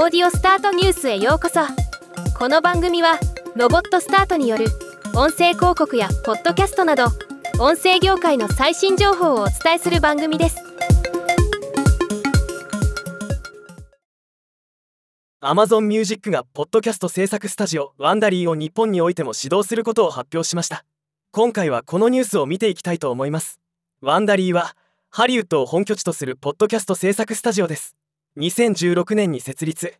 オーディオスタートニュースへようこそ。この番組はロボットスタートによる音声広告やポッドキャストなど音声業界の最新情報をお伝えする番組です。Amazon Music がポッドキャスト制作スタジオワンダリーを日本においても始動することを発表しました。今回はこのニュースを見ていきたいと思います。ワンダリーはハリウッドを本拠地とするポッドキャスト制作スタジオです。2016年に設立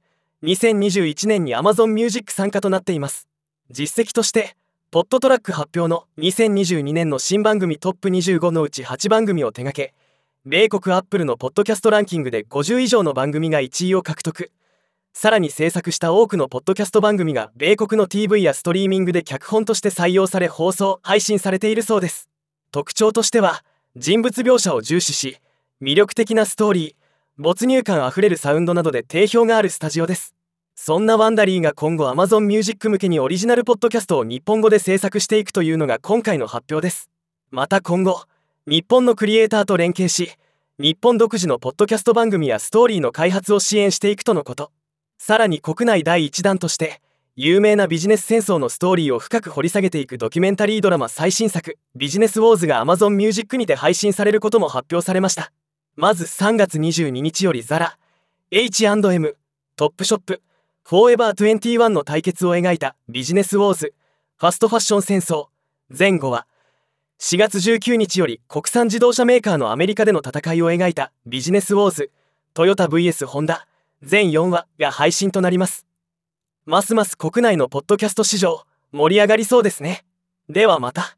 2021年に Amazon Music 参加となっています。実績としてポッドトラック発表の2022年の新番組トップ25のうち8番組を手掛け米国アップルのポッドキャストランキングで50以上の番組が1位を獲得さらに制作した多くのポッドキャスト番組が米国の TV やストリーミングで脚本として採用され放送配信されているそうです。特徴としては人物描写を重視し魅力的なストーリー没入感あふれるサウンドなどで定評があるスタジオです。そんなワンダリーが今後 Amazon Music 向けにオリジナルポッドキャストを日本語で制作していくというのが今回の発表です。また今後日本のクリエイターと連携し日本独自のポッドキャスト番組やストーリーの開発を支援していくとのこと。さらに国内第1弾として有名なビジネス戦争のストーリーを深く掘り下げていくドキュメンタリードラマ最新作「ビジネスウォーズ」が Amazon Music にて配信されることも発表されました。まず3月22日よりザラ H&M トップショップフォーエバー21の対決を描いたビジネスウォーズファストファッション戦争。前後は4月19日より国産自動車メーカーのアメリカでの戦いを描いたビジネスウォーズトヨタ VS ホンダ。全4話が配信となります。ますます国内のポッドキャスト市場盛り上がりそうですね。ではまた。